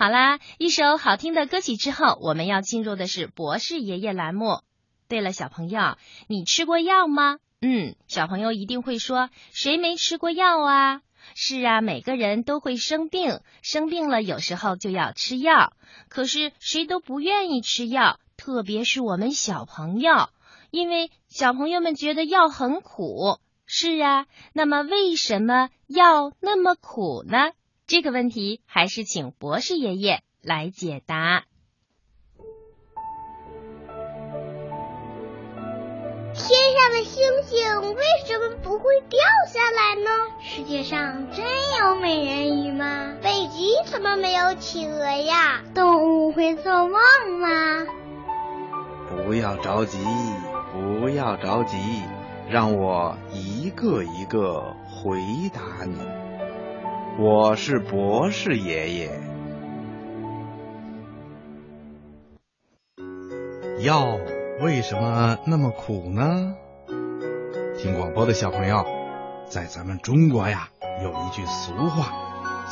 好啦，一首好听的歌曲之后，我们要进入的是博士爷爷栏目。对了，小朋友，你吃过药吗？嗯，小朋友一定会说，谁没吃过药啊？是啊，每个人都会生病，生病了有时候就要吃药。可是谁都不愿意吃药，特别是我们小朋友，因为小朋友们觉得药很苦。是啊，那么为什么药那么苦呢？这个问题还是请博士爷爷来解答。天上的星星为什么不会掉下来呢？世界上真有美人鱼吗？北极怎么没有企鹅呀？动物会做梦吗？不要着急，不要着急，让我一个一个回答你。我是博士爷爷。药为什么那么苦呢？听广播的小朋友，在咱们中国呀，有一句俗话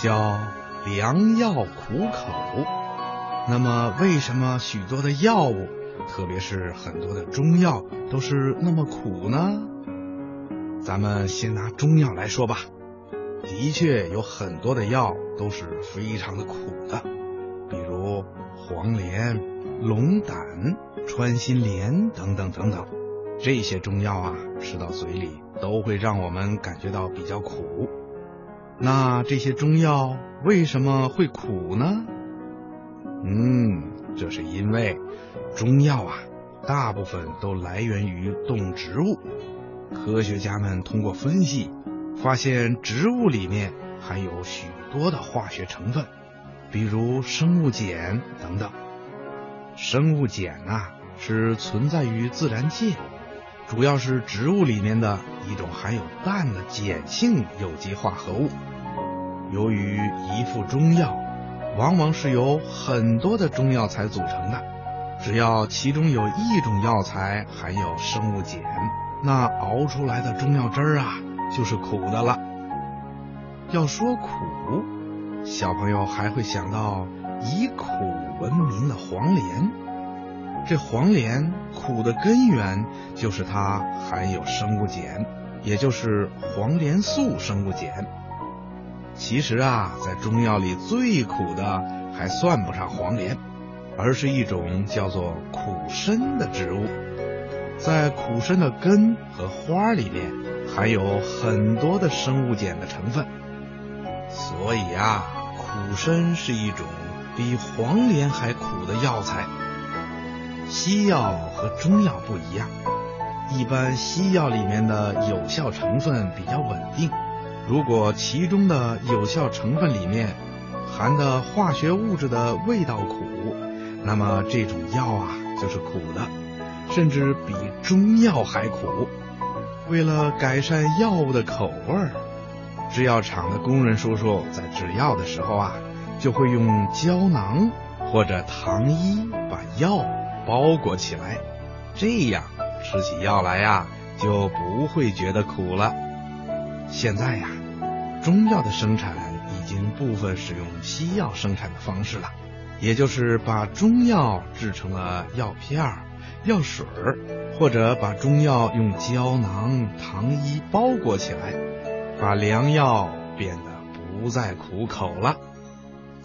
叫“良药苦口”。那么，为什么许多的药物，特别是很多的中药，都是那么苦呢？咱们先拿中药来说吧。的确有很多的药都是非常的苦的，比如黄连、龙胆、穿心莲等等等等，这些中药啊，吃到嘴里都会让我们感觉到比较苦。那这些中药为什么会苦呢？嗯，这是因为中药啊，大部分都来源于动植物，科学家们通过分析。发现植物里面含有许多的化学成分，比如生物碱等等。生物碱啊是存在于自然界，主要是植物里面的一种含有氮的碱性有机化合物。由于一副中药往往是由很多的中药材组成的，只要其中有一种药材含有生物碱，那熬出来的中药汁儿啊。就是苦的了。要说苦，小朋友还会想到以苦闻名的黄连。这黄连苦的根源就是它含有生物碱，也就是黄连素生物碱。其实啊，在中药里最苦的还算不上黄连，而是一种叫做苦参的植物。在苦参的根和花里面。含有很多的生物碱的成分，所以啊，苦参是一种比黄连还苦的药材。西药和中药不一样，一般西药里面的有效成分比较稳定。如果其中的有效成分里面含的化学物质的味道苦，那么这种药啊就是苦的，甚至比中药还苦。为了改善药物的口味，制药厂的工人叔叔在制药的时候啊，就会用胶囊或者糖衣把药包裹起来，这样吃起药来呀就不会觉得苦了。现在呀，中药的生产已经部分使用西药生产的方式了，也就是把中药制成了药片儿。药水儿，或者把中药用胶囊、糖衣包裹起来，把良药变得不再苦口了。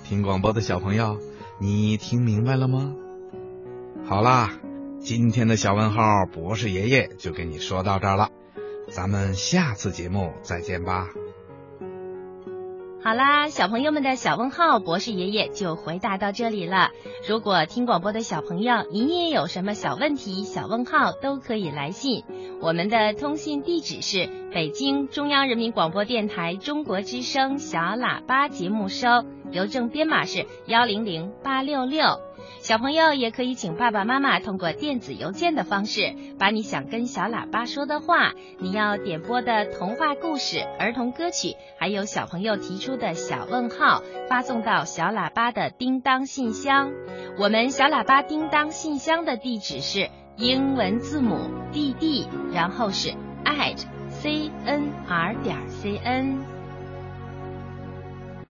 听广播的小朋友，你听明白了吗？好啦，今天的小问号博士爷爷就跟你说到这儿了，咱们下次节目再见吧。好啦，小朋友们的小问号，博士爷爷就回答到这里了。如果听广播的小朋友，你也有什么小问题、小问号，都可以来信。我们的通信地址是北京中央人民广播电台中国之声小喇叭节目收，邮政编码是幺零零八六六。小朋友也可以请爸爸妈妈通过电子邮件的方式，把你想跟小喇叭说的话、你要点播的童话故事、儿童歌曲，还有小朋友提出的小问号，发送到小喇叭的叮当信箱。我们小喇叭叮当信箱的地址是英文字母 D D，然后是 at c n r 点 c n。